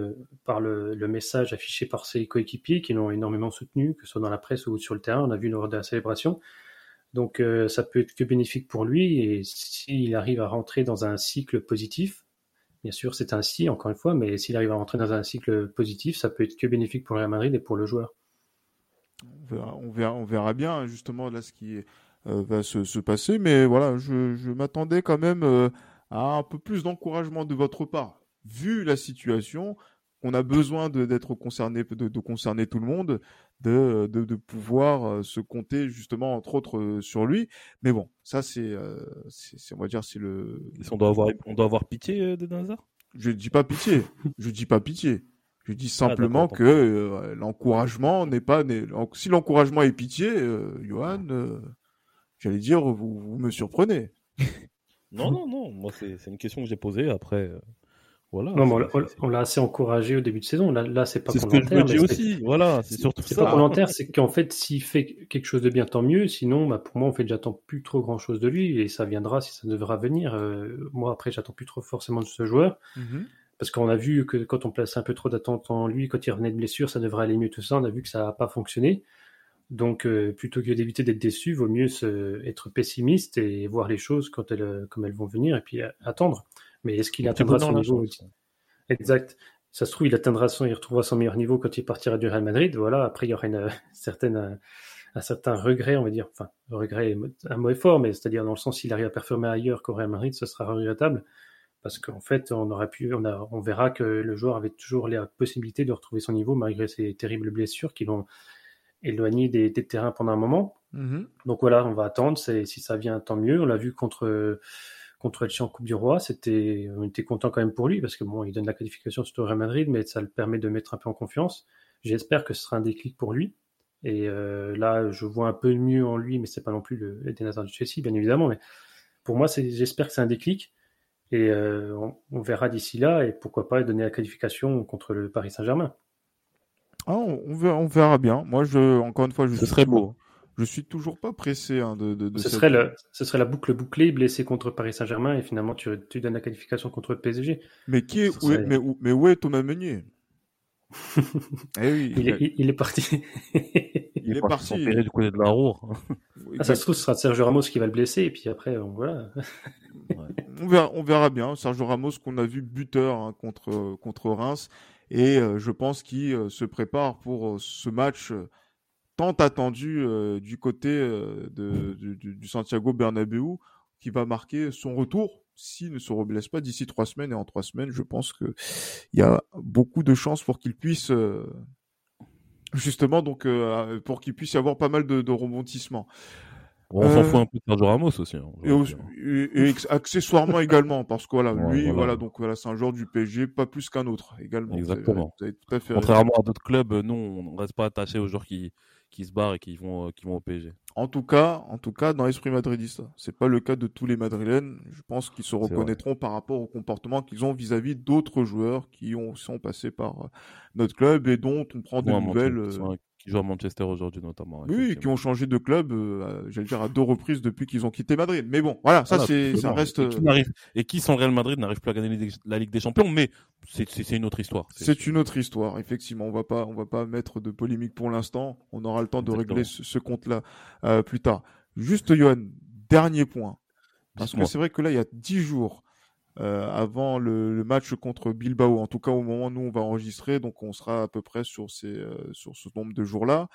par le, message affiché par ses coéquipiers qui l'ont énormément soutenu, que ce soit dans la presse ou sur le terrain. On a vu lors de la célébration. Donc euh, ça peut être que bénéfique pour lui et s'il arrive à rentrer dans un cycle positif, bien sûr c'est un si encore une fois, mais s'il arrive à rentrer dans un cycle positif, ça peut être que bénéfique pour Real Madrid et pour le joueur. On verra, on verra, on verra bien justement là ce qui euh, va se, se, passer, mais voilà, je, je m'attendais quand même euh, à un peu plus d'encouragement de votre part vu la situation, on a besoin d'être concerné, de, de, concerner tout le monde, de, de, de, pouvoir euh, se compter justement entre autres sur lui. Mais bon, ça c'est, euh, on va dire, c'est le. On doit avoir, on doit avoir pitié de Nazar? Je dis pas pitié. je dis pas pitié. Je dis ah, simplement que euh, l'encouragement n'est pas. Si l'encouragement est pitié, Johan, j'allais dire, vous, vous me surprenez. non, non, non. Moi, c'est une question que j'ai posée. Après, non, on, l'a assez encouragé au début de saison. Là, là c'est pas volontaire. C'est ce que je dis aussi. Voilà, c'est surtout C'est pas volontaire, c'est qu'en fait, s'il fait quelque chose de bien, tant mieux. Sinon, bah, pour moi, en fait, j'attends plus trop grand chose de lui et ça viendra si ça devra venir. Euh, moi, après, j'attends plus trop forcément de ce joueur. Mm-hmm. Parce qu'on a vu que quand on place un peu trop d'attente en lui, quand il revenait de blessure, ça devrait aller mieux tout ça. On a vu que ça n'a pas fonctionné. Donc, euh, plutôt que d'éviter d'être déçu, vaut mieux se, être pessimiste et voir les choses quand elles, comme elles vont venir et puis attendre. Mais est-ce qu'il atteindra son niveau Exact. Ça se trouve, il atteindra son, il retrouvera son meilleur niveau quand il partira du Real Madrid. Voilà. Après, il y aura une, certaine, un certain regret, on va dire. Enfin, regret, un mot est fort, mais c'est-à-dire dans le sens s'il arrive à performer ailleurs qu'au Real Madrid, ce sera regrettable. Parce qu'en fait, on aurait pu, on, a, on verra que le joueur avait toujours la possibilité de retrouver son niveau malgré ses terribles blessures qui l'ont éloigné des, des, terrains pendant un moment. Mm-hmm. Donc voilà, on va attendre. Si ça vient, tant mieux. On l'a vu contre contre Elche en Coupe du Roi. C'était, on était content quand même pour lui parce que bon, il donne la qualification sur le Real Madrid, mais ça le permet de mettre un peu en confiance. J'espère que ce sera un déclic pour lui. Et euh, là, je vois un peu mieux en lui, mais c'est pas non plus le Eden Hazard du Chelsea, bien évidemment. Mais pour moi, j'espère que c'est un déclic. Et euh, on, verra d'ici là, et pourquoi pas donner la qualification contre le Paris Saint-Germain. Ah, on, verra, on verra bien. Moi, je, encore une fois, je ce serait beau je suis toujours pas pressé hein, de, de, de, ce, serait le, ce serait la boucle bouclée, blessé contre Paris Saint-Germain et finalement tu, tu donnes la qualification contre le PSG. Mais qui est, où, est mais, où, mais où est Thomas Meunier? Eh oui, il, est, il, est, parti. il, est parti. du côté de la roue. Ah, ça se trouve, ce sera Sergio Ramos qui va le blesser et puis après, on, voilà. On, verra, bien. Sergio Ramos qu'on a vu buteur hein, contre, contre Reims et euh, je pense qu'il euh, se prépare pour euh, ce match tant attendu du côté de, du, Santiago Bernabéu, qui va marquer son retour s'il ne se reblesse pas d'ici trois semaines. Et en trois semaines, je pense que il y a beaucoup de chances pour qu'il puisse justement donc pour qu'il puisse y avoir pas mal de, de rebondissements. On s'en fout un peu de Sergio Ramos aussi. Hein, et, et, accessoirement également, parce que voilà, lui, voilà. donc voilà, c'est un joueur du PSG, pas plus qu'un autre également. Exactement. Vous avez, tout à fait Contrairement à d'autres clubs, nous, on ne reste pas attaché aux joueurs qui, qui se barrent et qui vont, euh, qui vont au PSG. En tout cas, en tout cas, dans l'esprit madridiste, c'est pas le cas de tous les Madrilènes. Je pense qu'ils se reconnaîtront par rapport au comportement qu'ils ont vis-à-vis d'autres joueurs qui ont, sont passés par euh, notre club et dont on prend des nouvelles qui jouent à Manchester aujourd'hui notamment. Oui, qui ont changé de club, euh, j'allais dire à deux reprises depuis qu'ils ont quitté Madrid. Mais bon, voilà, ça c'est, ça reste. Et qui, euh, et qui sans Real Madrid n'arrive plus à gagner la Ligue des Champions, mais c'est une autre histoire. C'est une autre histoire, effectivement. On va pas, on va pas mettre de polémique pour l'instant. On aura le temps de régler ce, ce compte-là euh, plus tard. Juste, Johan, dernier point. Parce que c'est vrai que là, il y a dix jours, euh, avant le, le, match contre Bilbao. En tout cas, au moment où nous on va enregistrer, donc on sera à peu près sur ces euh, sur ce nombre de jours-là.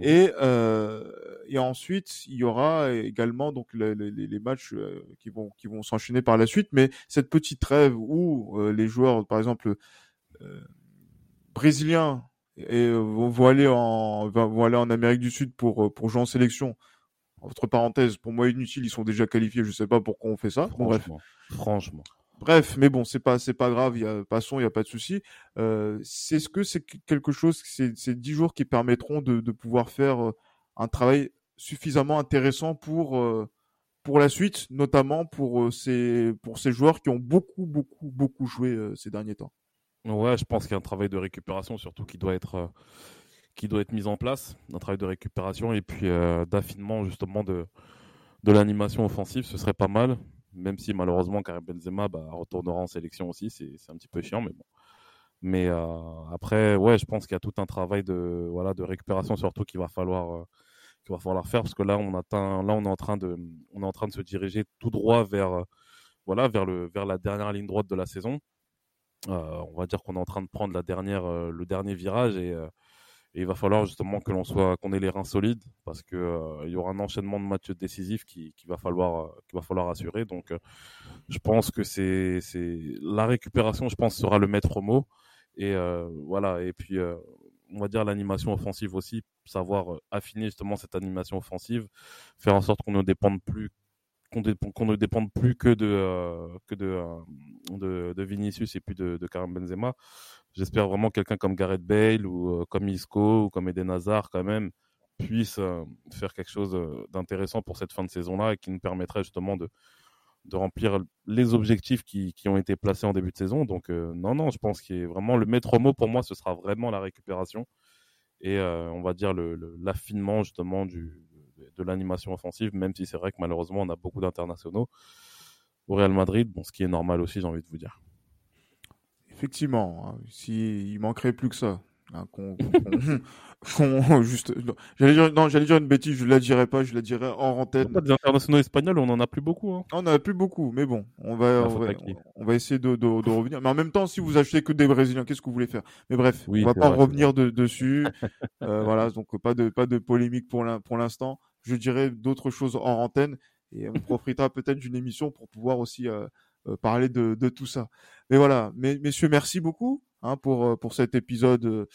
Et euh, et ensuite, il y aura également donc les, les, les matchs euh, qui vont qui vont s'enchaîner par la suite. Mais cette petite trêve où les joueurs, par exemple brésiliens et vont, aller en vont aller en Amérique du Sud pour pour jouer en sélection. Entre parenthèses, pour moi inutile, ils sont déjà qualifiés. Je sais pas pourquoi on fait ça. Bon, bref. Franchement. Bref, mais bon, c'est pas c'est pas grave. Y a passons, il y a pas de souci. Euh, c'est ce que c'est quelque chose. C'est c'est dix jours qui permettront de pouvoir faire un travail suffisamment intéressant pour pour la suite, notamment pour ces pour ces joueurs qui ont beaucoup beaucoup beaucoup joué ces derniers temps. Ouais, je pense qu'il y a un travail de récupération surtout qui doit être, euh, qui doit être mis en place, un travail de récupération et puis euh, d'affinement justement de, de l'animation offensive, ce serait pas mal, même si malheureusement Karim Benzema bah, retournera en sélection aussi, c'est un petit peu chiant, mais bon. Mais euh, après, ouais, je pense qu'il y a tout un travail de, voilà, de récupération surtout qu'il va falloir, qu'il va falloir faire parce que là, on atteint, là, on est en train de, on est en train de se diriger tout droit vers, voilà, vers le, vers la dernière ligne droite de la saison. Euh, on va dire qu'on est en train de prendre la dernière, euh, le dernier virage euh, et, il va falloir justement que l'on soit, qu'on ait les reins solides parce que il y aura un enchaînement de matchs décisifs qui, va falloir, qu'il va falloir assurer. Donc, je pense que c'est, c'est la récupération, je pense, sera le maître mot. Et voilà. Et puis, on va dire l'animation offensive aussi, savoir affiner justement cette animation offensive, faire en sorte qu'on ne dépende plus qu'on ne dépende plus que de euh, que euh, de, de, Vinicius et puis de, de Karim Benzema. J'espère vraiment quelqu'un comme Gareth Bale ou euh, comme Isco ou comme Eden Hazard quand même puisse faire quelque chose d'intéressant pour cette fin de saison-là et qui nous permettrait justement de de remplir les objectifs qui, qui ont été placés en début de saison. Donc non, non, je pense qu'il est vraiment le maître mot pour moi, ce sera vraiment la récupération et on va dire l'affinement le, justement du, de l'animation offensive, même si c'est vrai que malheureusement on a beaucoup d'internationaux au Real Madrid, bon, ce qui est normal aussi, j'ai envie de vous dire. Effectivement, hein, s'il manquerait plus que ça. Hein, juste, j'allais dire, non, j'allais dire une bêtise, je la dirais pas, je la dirais en antenne. Pas des internationaux espagnols, on en a plus beaucoup. Hein. On en a plus beaucoup, mais bon, on va, on, va essayer de, de, revenir. Mais en même temps, si vous achetez que des Brésiliens, qu'est-ce que vous voulez faire? Mais bref, on va pas revenir dessus. euh, voilà, donc pas de, pas de polémique pour l'instant je dirais d'autres choses en antenne et on profitera peut-être d'une émission pour pouvoir aussi euh, parler de, de, tout ça. Mais voilà, mais, messieurs, merci beaucoup hein, pour euh, pour cet épisode.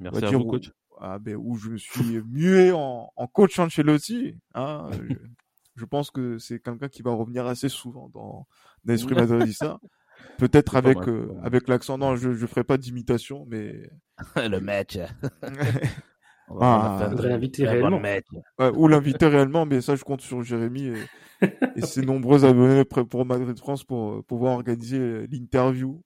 merci à vous, coach. Où, ah, ben, où je me suis mué en, en coach Ancelotti. Hein, je, je, pense que c'est quelqu'un qui va revenir assez souvent dans l'esprit madridista. Peut-être avec avec l'accent. Non, je je ferai pas d'imitation, mais le match. Ah, l'inviter réellement. ou l'inviter réellement, mais ça, je compte sur Jérémy et, et ses nombreux abonnés pour Madrid France pour euh, pouvoir organiser l'interview.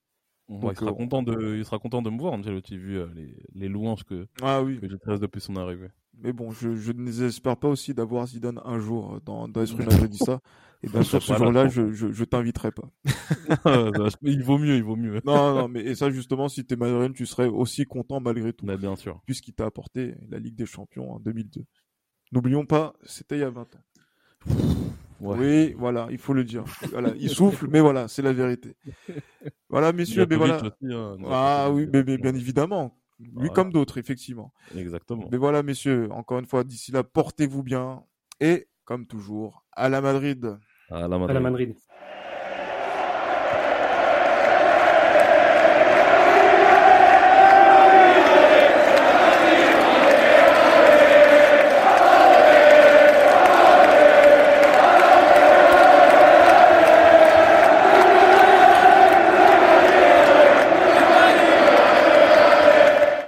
Il, sera euh, content de, il sera content de me voir, Angelotti, vu euh, les, les louanges que, ah, oui. que j'ai depuis son arrivée. Mais bon, je, je n'espère pas aussi d'avoir Zidane un jour dans, dans Esprit Madridista. Et bien sûr, ce jour-là, je, je, je t'inviterai pas. il vaut mieux, il vaut mieux. non, non, mais et ça, justement, si t'es madrilène, tu serais aussi content malgré tout. Mais bien sûr. Puisqu'il t'a apporté la Ligue des Champions en 2002. N'oublions pas, c'était il y a 20 ans. Oui, voilà, il faut le dire. Voilà, il souffle, mais voilà, c'est la vérité. Voilà, messieurs, mais voilà. Hein, ah oui, mais, bien évidemment. Lui comme d'autres, effectivement. Exactement. Mais voilà, messieurs, encore une fois, d'ici là, portez-vous bien. Et, comme toujours, à la Madrid. À la Madrid. À la Madrid.